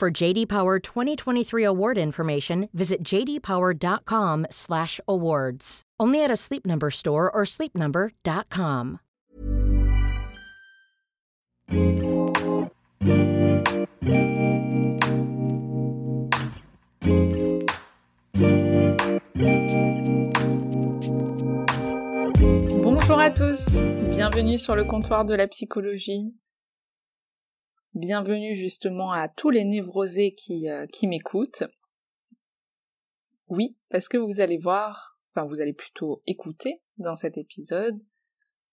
For JD Power 2023 award information, visit jdpower.com/awards. Only at a Sleep Number store or sleepnumber.com. Bonjour à tous, bienvenue sur le comptoir de la psychologie. Bienvenue justement à tous les névrosés qui, euh, qui m'écoutent. Oui, parce que vous allez voir, enfin vous allez plutôt écouter dans cet épisode,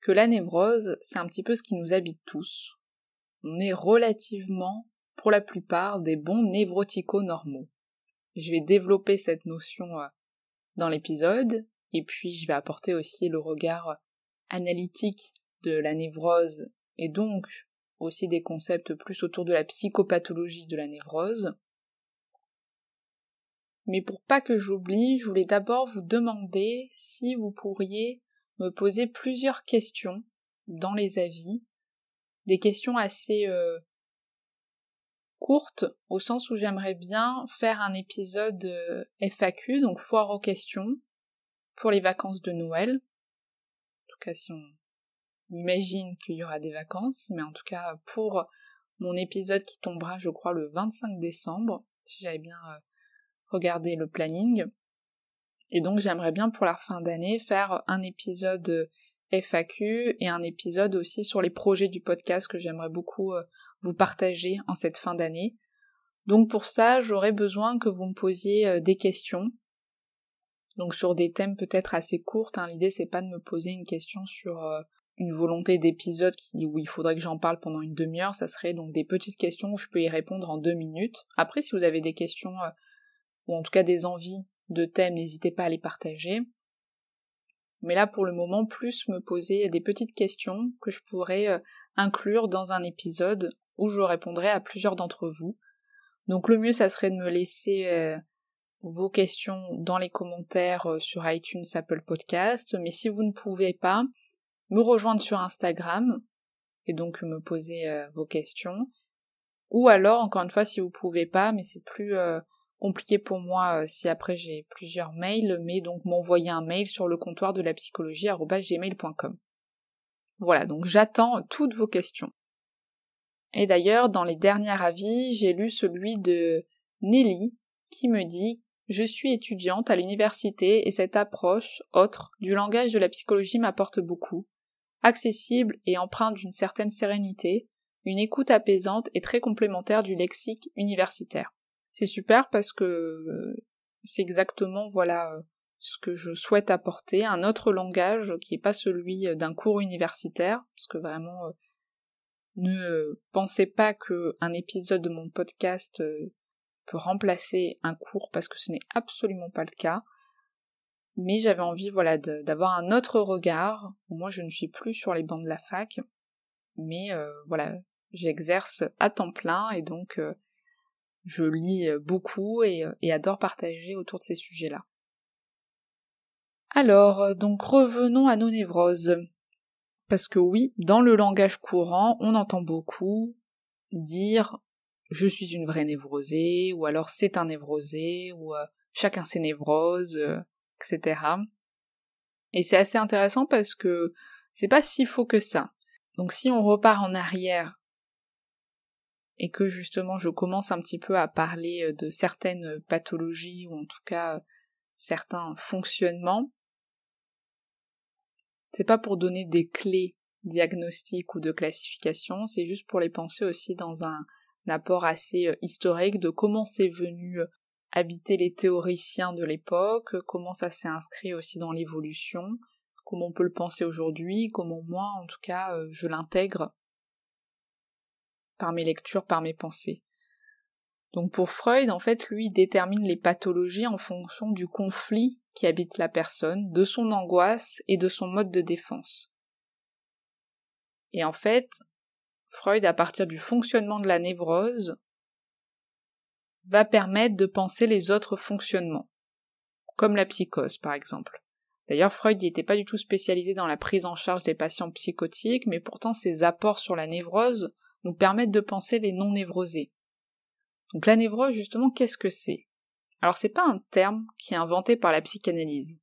que la névrose, c'est un petit peu ce qui nous habite tous. On est relativement, pour la plupart, des bons névrotico-normaux. Je vais développer cette notion euh, dans l'épisode, et puis je vais apporter aussi le regard analytique de la névrose et donc aussi des concepts plus autour de la psychopathologie de la névrose. Mais pour pas que j'oublie, je voulais d'abord vous demander si vous pourriez me poser plusieurs questions dans les avis, des questions assez euh, courtes, au sens où j'aimerais bien faire un épisode euh, FAQ, donc foire aux questions, pour les vacances de Noël. En tout cas, si on imagine qu'il y aura des vacances, mais en tout cas pour mon épisode qui tombera, je crois, le 25 décembre, si j'avais bien euh, regardé le planning. Et donc j'aimerais bien pour la fin d'année faire un épisode FAQ et un épisode aussi sur les projets du podcast que j'aimerais beaucoup euh, vous partager en cette fin d'année. Donc pour ça, j'aurais besoin que vous me posiez euh, des questions. Donc sur des thèmes peut-être assez courtes. Hein. L'idée c'est pas de me poser une question sur une volonté d'épisode où il faudrait que j'en parle pendant une demi-heure, ça serait donc des petites questions où je peux y répondre en deux minutes. Après, si vous avez des questions, euh, ou en tout cas des envies de thèmes, n'hésitez pas à les partager. Mais là, pour le moment, plus me poser des petites questions que je pourrais euh, inclure dans un épisode où je répondrai à plusieurs d'entre vous. Donc le mieux, ça serait de me laisser euh, vos questions dans les commentaires sur iTunes, Apple Podcast. Mais si vous ne pouvez pas, me rejoindre sur Instagram et donc me poser euh, vos questions. Ou alors, encore une fois, si vous pouvez pas, mais c'est plus euh, compliqué pour moi euh, si après j'ai plusieurs mails, mais donc m'envoyer un mail sur le comptoir de la psychologie gmail.com. Voilà, donc j'attends toutes vos questions. Et d'ailleurs, dans les derniers avis, j'ai lu celui de Nelly qui me dit je suis étudiante à l'université et cette approche autre du langage de la psychologie m'apporte beaucoup accessible et empreinte d'une certaine sérénité, une écoute apaisante et très complémentaire du lexique universitaire. C'est super parce que euh, c'est exactement voilà euh, ce que je souhaite apporter, un autre langage qui n'est pas celui d'un cours universitaire, parce que vraiment euh, ne pensez pas qu'un épisode de mon podcast peut remplacer un cours parce que ce n'est absolument pas le cas mais j'avais envie voilà d'avoir un autre regard. Moi je ne suis plus sur les bancs de la fac, mais euh, voilà, j'exerce à temps plein et donc euh, je lis beaucoup et, euh, et, adore partager autour de ces sujets-là. Alors, donc revenons à nos névroses. Parce que oui, dans le langage courant, on entend beaucoup dire je suis une vraie névrosée, ou alors c'est un névrosé, ou chacun ses névroses, etc. Et c'est assez intéressant parce que c'est pas si faux que ça. Donc si on repart en arrière et que justement je commence un petit peu à parler euh, de certaines pathologies ou en tout cas certains fonctionnements, c'est pas pour donner des clés diagnostiques ou de classification, c'est juste pour les penser aussi dans un apport assez euh, historique de comment c'est venu habiter les théoriciens de l'époque, comment ça s'est inscrit aussi dans l'évolution, comment on peut le penser aujourd'hui, comment moi en tout cas euh, je l'intègre par mes lectures, par mes pensées. Donc pour Freud, en fait, lui détermine les pathologies en fonction du conflit qui habite la personne, de son angoisse et de son mode de défense. Et en fait, Freud, à partir du fonctionnement de la névrose, va permettre de penser les autres fonctionnements, comme la psychose par exemple. D'ailleurs, Freud n'était pas du tout spécialisé dans la prise en charge des patients psychotiques, mais pourtant ses apports sur la névrose nous permettent de penser les non névrosés. Donc la névrose, justement, qu'est-ce que c'est? Alors c'est pas un terme qui est inventé par la psychanalyse.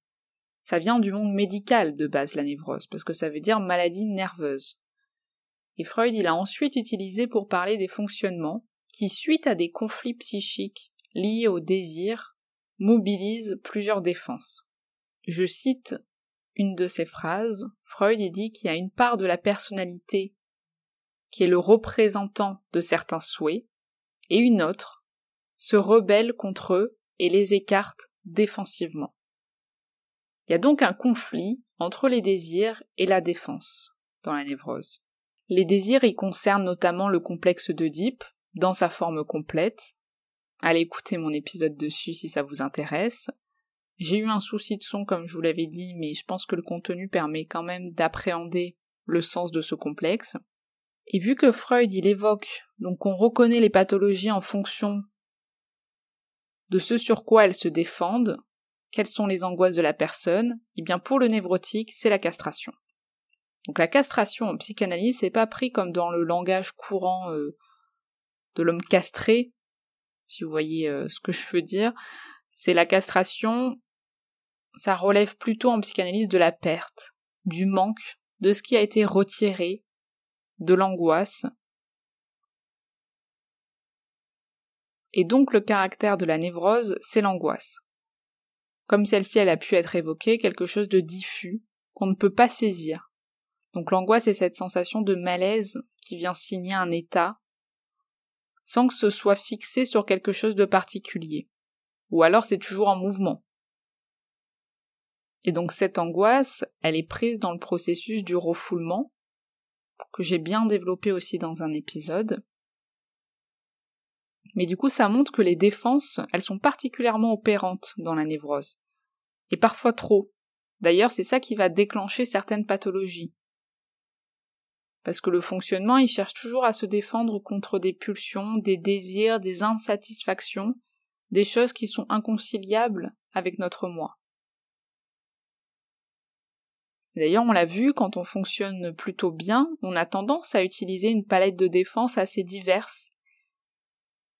Ça vient du monde médical de base, la névrose, parce que ça veut dire maladie nerveuse. Et Freud, il a ensuite utilisé pour parler des fonctionnements qui, suite à des conflits psychiques liés au désir, mobilisent plusieurs défenses. Je cite une de ces phrases. Freud dit qu'il y a une part de la personnalité qui est le représentant de certains souhaits, et une autre se rebelle contre eux et les écarte défensivement. Il y a donc un conflit entre les désirs et la défense dans la névrose. Les désirs y concernent notamment le complexe d'Oedipe, dans sa forme complète. Allez écouter mon épisode dessus si ça vous intéresse. J'ai eu un souci de son comme je vous l'avais dit, mais je pense que le contenu permet quand même d'appréhender le sens de ce complexe. Et vu que Freud il évoque, donc on reconnaît les pathologies en fonction de ce sur quoi elles se défendent, quelles sont les angoisses de la personne, et eh bien pour le névrotique, c'est la castration. Donc la castration en psychanalyse, c'est pas pris comme dans le langage courant euh, de l'homme castré, si vous voyez euh, ce que je veux dire, c'est la castration, ça relève plutôt en psychanalyse de la perte, du manque, de ce qui a été retiré, de l'angoisse. Et donc le caractère de la névrose, c'est l'angoisse. Comme celle-ci, elle a pu être évoquée, quelque chose de diffus, qu'on ne peut pas saisir. Donc l'angoisse est cette sensation de malaise qui vient signer un état, sans que ce soit fixé sur quelque chose de particulier. Ou alors c'est toujours en mouvement. Et donc cette angoisse, elle est prise dans le processus du refoulement, que j'ai bien développé aussi dans un épisode. Mais du coup, ça montre que les défenses, elles sont particulièrement opérantes dans la névrose. Et parfois trop. D'ailleurs, c'est ça qui va déclencher certaines pathologies. Parce que le fonctionnement, il cherche toujours à se défendre contre des pulsions, des désirs, des insatisfactions, des choses qui sont inconciliables avec notre moi. D'ailleurs, on l'a vu, quand on fonctionne plutôt bien, on a tendance à utiliser une palette de défense assez diverse,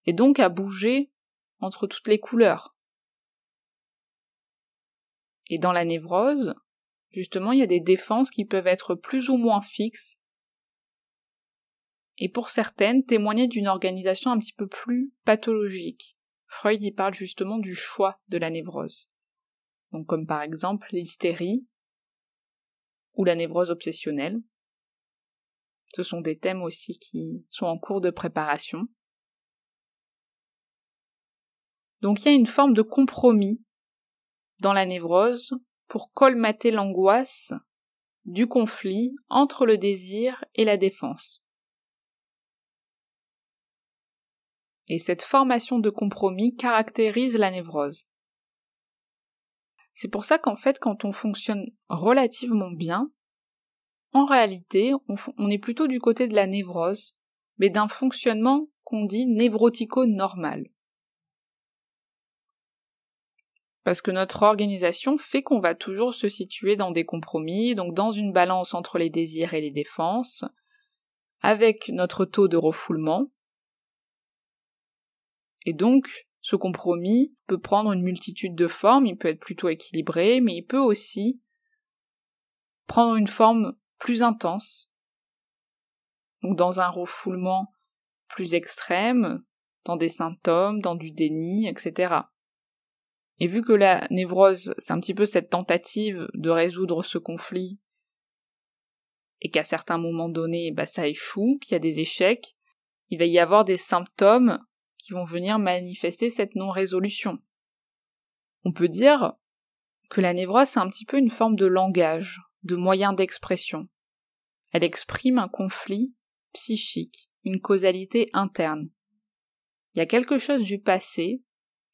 et donc à bouger entre toutes les couleurs. Et dans la névrose, justement, il y a des défenses qui peuvent être plus ou moins fixes, et pour certaines témoigner d'une organisation un petit peu plus pathologique. Freud y parle justement du choix de la névrose. Donc comme par exemple l'hystérie ou la névrose obsessionnelle. Ce sont des thèmes aussi qui sont en cours de préparation. Donc il y a une forme de compromis dans la névrose pour colmater l'angoisse du conflit entre le désir et la défense. Et cette formation de compromis caractérise la névrose. C'est pour ça qu'en fait, quand on fonctionne relativement bien, en réalité, on, est plutôt du côté de la névrose, mais d'un fonctionnement qu'on dit névrotico-normal. Parce que notre organisation fait qu'on va toujours se situer dans des compromis, donc dans une balance entre les désirs et les défenses, avec notre taux de refoulement, et donc, ce compromis peut prendre une multitude de formes, il peut être plutôt équilibré, mais il peut aussi prendre une forme plus intense, donc dans un refoulement plus extrême, dans des symptômes, dans du déni, etc. Et vu que la névrose, c'est un petit peu cette tentative de résoudre ce conflit, et qu'à certains moments donnés, bah, ça échoue, qu'il y a des échecs, il va y avoir des symptômes qui vont venir manifester cette non-résolution. On peut dire que la névrose c'est un petit peu une forme de langage, de moyen d'expression. Elle exprime un conflit psychique, une causalité interne. Il y a quelque chose du passé,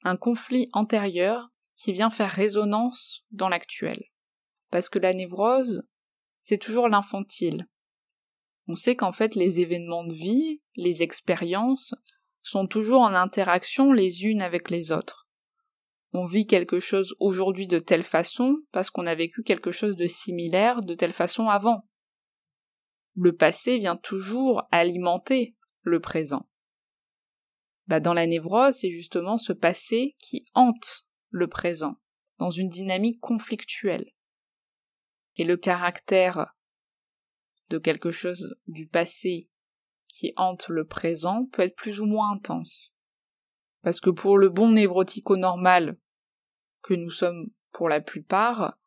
un conflit antérieur qui vient faire résonance dans l'actuel. Parce que la névrose, c'est toujours l'infantile. On sait qu'en fait les événements de vie, les expériences, sont toujours en interaction les unes avec les autres. On vit quelque chose aujourd'hui de telle façon parce qu'on a vécu quelque chose de similaire de telle façon avant. Le passé vient toujours alimenter le présent. Bah, dans la névrose, c'est justement ce passé qui hante le présent, dans une dynamique conflictuelle. Et le caractère de quelque chose du passé qui hante le présent peut être plus ou moins intense. Parce que pour le bon névrotico normal que nous sommes pour la plupart,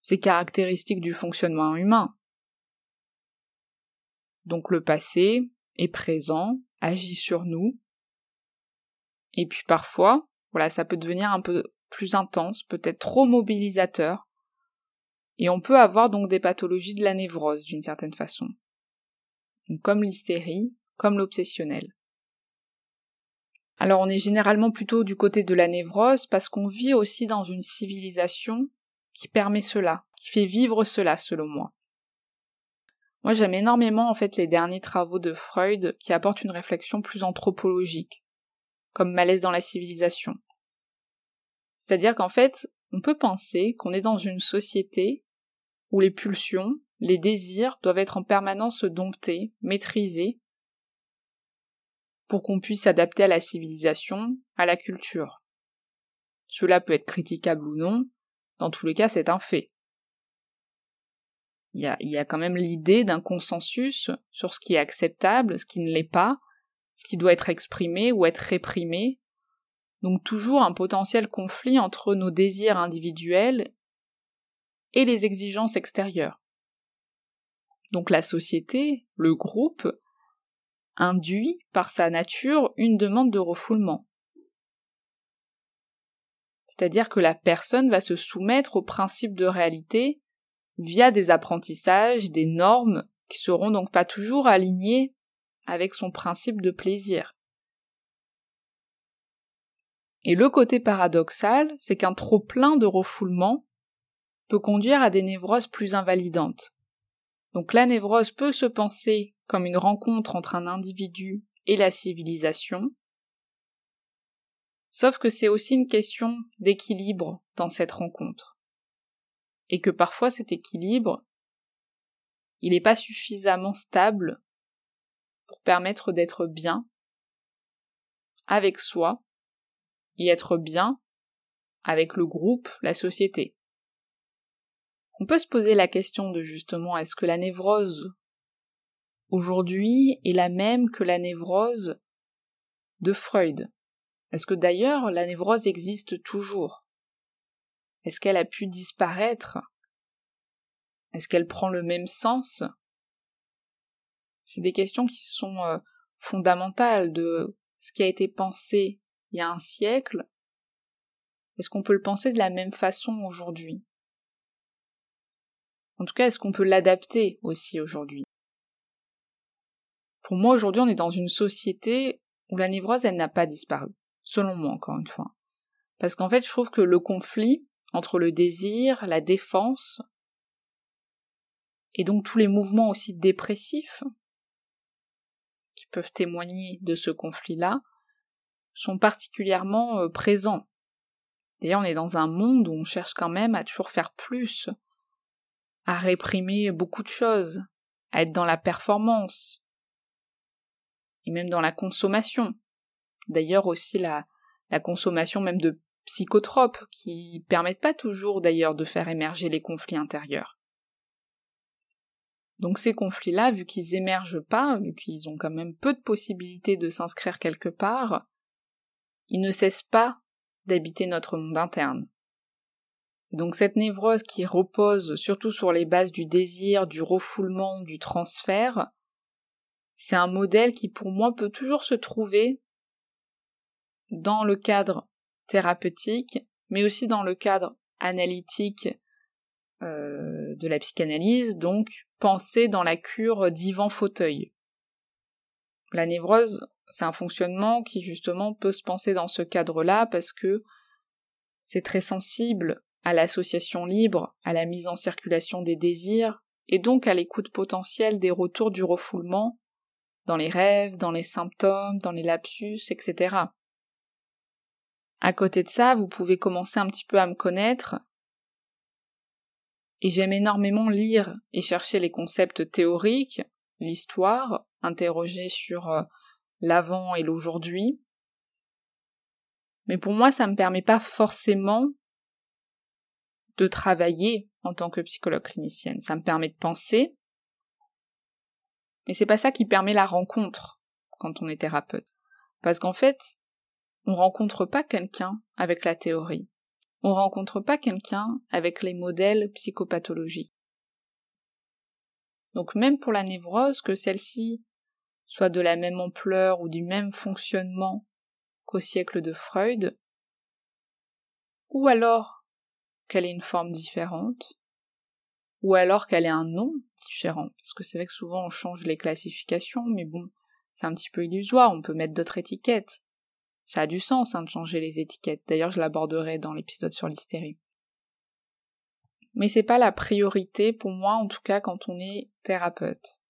c'est caractéristique du fonctionnement humain. Donc le passé est présent, agit sur nous, et puis parfois, voilà, ça peut devenir un peu plus intense, peut-être trop mobilisateur, et on peut avoir donc des pathologies de la névrose d'une certaine façon. Comme l'hystérie, comme l'obsessionnel. Alors on est généralement plutôt du côté de la névrose parce qu'on vit aussi dans une civilisation qui permet cela, qui fait vivre cela selon moi. Moi j'aime énormément en fait les derniers travaux de Freud qui apportent une réflexion plus anthropologique, comme Malaise dans la civilisation. C'est-à-dire qu'en fait, on peut penser qu'on est dans une société où les pulsions, les désirs doivent être en permanence domptés, maîtrisés, pour qu'on puisse s'adapter à la civilisation, à la culture. Cela peut être critiquable ou non, dans tous les cas c'est un fait. Il y a, quand même l'idée d'un consensus sur ce qui est acceptable, ce qui ne l'est pas, ce qui doit être exprimé ou être réprimé, donc toujours un potentiel conflit entre nos désirs individuels et les exigences extérieures. Donc la société, le groupe, induit par sa nature une demande de refoulement. C'est-à-dire que la personne va se soumettre aux principes de réalité via des apprentissages, des normes qui seront donc pas toujours alignées avec son principe de plaisir. Et le côté paradoxal, c'est qu'un trop plein de refoulement peut conduire à des névroses plus invalidantes. Donc la névrose peut se penser comme une rencontre entre un individu et la civilisation, sauf que c'est aussi une question d'équilibre dans cette rencontre. Et que parfois cet équilibre, il n'est pas suffisamment stable pour permettre d'être bien avec soi et être bien avec le groupe, la société. On peut se poser la question de justement est-ce que la névrose aujourd'hui est la même que la névrose de Freud? Est-ce que d'ailleurs la névrose existe toujours? Est-ce qu'elle a pu disparaître? Est-ce qu'elle prend le même sens? C'est des questions qui sont euh, fondamentales de ce qui a été pensé il y a un siècle, est-ce qu'on peut le penser de la même façon aujourd'hui? En tout cas, est-ce qu'on peut l'adapter aussi aujourd'hui? Pour moi, aujourd'hui, on est dans une société où la névrose, elle n'a pas disparu, selon moi, encore une fois. Parce qu'en fait, je trouve que le conflit entre le désir, la défense, et donc tous les mouvements aussi dépressifs qui peuvent témoigner de ce conflit-là, sont particulièrement euh, présents. D'ailleurs, on est dans un monde où on cherche quand même à toujours faire plus, à réprimer beaucoup de choses, à être dans la performance, et même dans la consommation. D'ailleurs aussi la, la consommation même de psychotropes qui permettent pas toujours d'ailleurs de faire émerger les conflits intérieurs. Donc ces conflits-là, vu qu'ils émergent pas, vu qu'ils ont quand même peu de possibilités de s'inscrire quelque part, il ne cesse pas d'habiter notre monde interne. Donc cette névrose qui repose surtout sur les bases du désir, du refoulement, du transfert, c'est un modèle qui pour moi peut toujours se trouver dans le cadre thérapeutique, mais aussi dans le cadre analytique euh, de la psychanalyse, donc penser dans la cure divan fauteuil. La névrose c'est un fonctionnement qui justement peut se penser dans ce cadre-là parce que c'est très sensible à l'association libre, à la mise en circulation des désirs, et donc à l'écoute potentielle des retours du refoulement dans les rêves, dans les symptômes, dans les lapsus, etc. À côté de ça, vous pouvez commencer un petit peu à me connaître. Et j'aime énormément lire et chercher les concepts théoriques, l'histoire, interroger sur euh, l'avant et l'aujourd'hui. Mais pour moi, ça ne me permet pas forcément de travailler en tant que psychologue clinicienne. Ça me permet de penser, mais c'est pas ça qui permet la rencontre quand on est thérapeute. Parce qu'en fait, on rencontre pas quelqu'un avec la théorie. On rencontre pas quelqu'un avec les modèles psychopathologiques. Donc même pour la névrose, que celle-ci soit de la même ampleur ou du même fonctionnement qu'au siècle de Freud, ou alors qu'elle ait une forme différente, ou alors qu'elle ait un nom différent, parce que c'est vrai que souvent on change les classifications, mais bon, c'est un petit peu illusoire, on peut mettre d'autres étiquettes. Ça a du sens hein, de changer les étiquettes, d'ailleurs je l'aborderai dans l'épisode sur l'hystérie. Mais c'est pas la priorité pour moi, en tout cas quand on est thérapeute.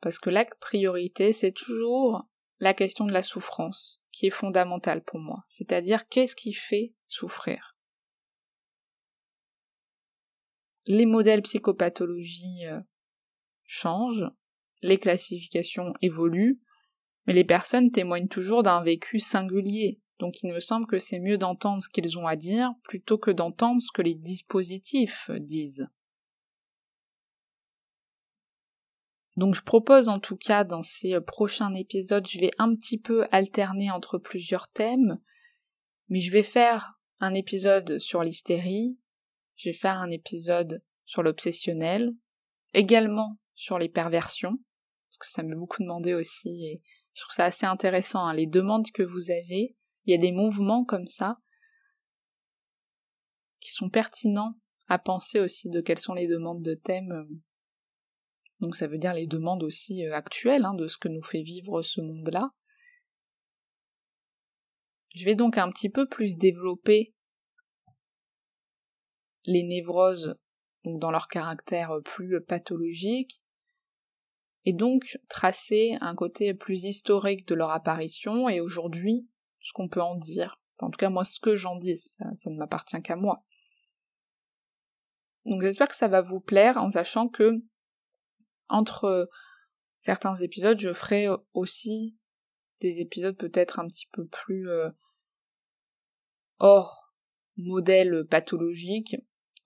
Parce que la priorité, c'est toujours la question de la souffrance, qui est fondamentale pour moi. C'est-à-dire qu'est-ce qui fait souffrir? Les modèles psychopathologie euh, changent, les classifications évoluent, mais les personnes témoignent toujours d'un vécu singulier, donc il me semble que c'est mieux d'entendre ce qu'ils ont à dire plutôt que d'entendre ce que les dispositifs disent. Donc je propose en tout cas dans ces euh, prochains épisodes, je vais un petit peu alterner entre plusieurs thèmes, mais je vais faire un épisode sur l'hystérie, je vais faire un épisode sur l'obsessionnel, également sur les perversions, parce que ça m'a beaucoup demandé aussi, et je trouve ça assez intéressant, hein, les demandes que vous avez, il y a des mouvements comme ça, qui sont pertinents à penser aussi de quelles sont les demandes de thèmes. Donc ça veut dire les demandes aussi euh, actuelles hein, de ce que nous fait vivre ce monde-là. Je vais donc un petit peu plus développer les névroses donc dans leur caractère plus pathologique, et donc tracer un côté plus historique de leur apparition et aujourd'hui ce qu'on peut en dire. En tout cas moi ce que j'en dis, ça, ne m'appartient qu'à moi. Donc j'espère que ça va vous plaire en sachant que entre certains épisodes je ferai aussi des épisodes peut-être un petit peu plus euh, hors modèle pathologique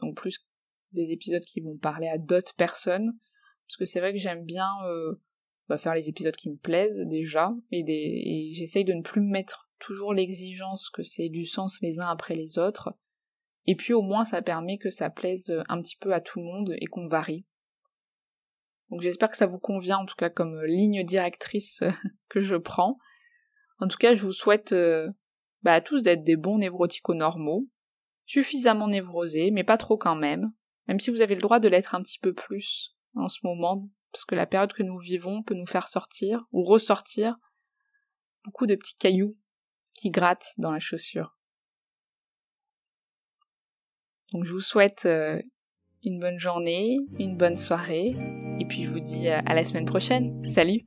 donc plus des épisodes qui vont parler à d'autres personnes, parce que c'est vrai que j'aime bien euh, bah, faire les épisodes qui me plaisent déjà, et, et j'essaye de ne plus me mettre toujours l'exigence que c'est du sens les uns après les autres, et puis au moins ça permet que ça plaise un petit peu à tout le monde et qu'on varie. Donc j'espère que ça vous convient en tout cas comme ligne directrice que je prends. En tout cas, je vous souhaite euh, bah, à tous d'être des bons névrotico-normaux, suffisamment névrosé, mais pas trop quand même, même si vous avez le droit de l'être un petit peu plus en ce moment, parce que la période que nous vivons peut nous faire sortir ou ressortir beaucoup de petits cailloux qui grattent dans la chaussure. Donc je vous souhaite euh, une bonne journée, une bonne soirée, et puis je vous dis euh, à la semaine prochaine. Salut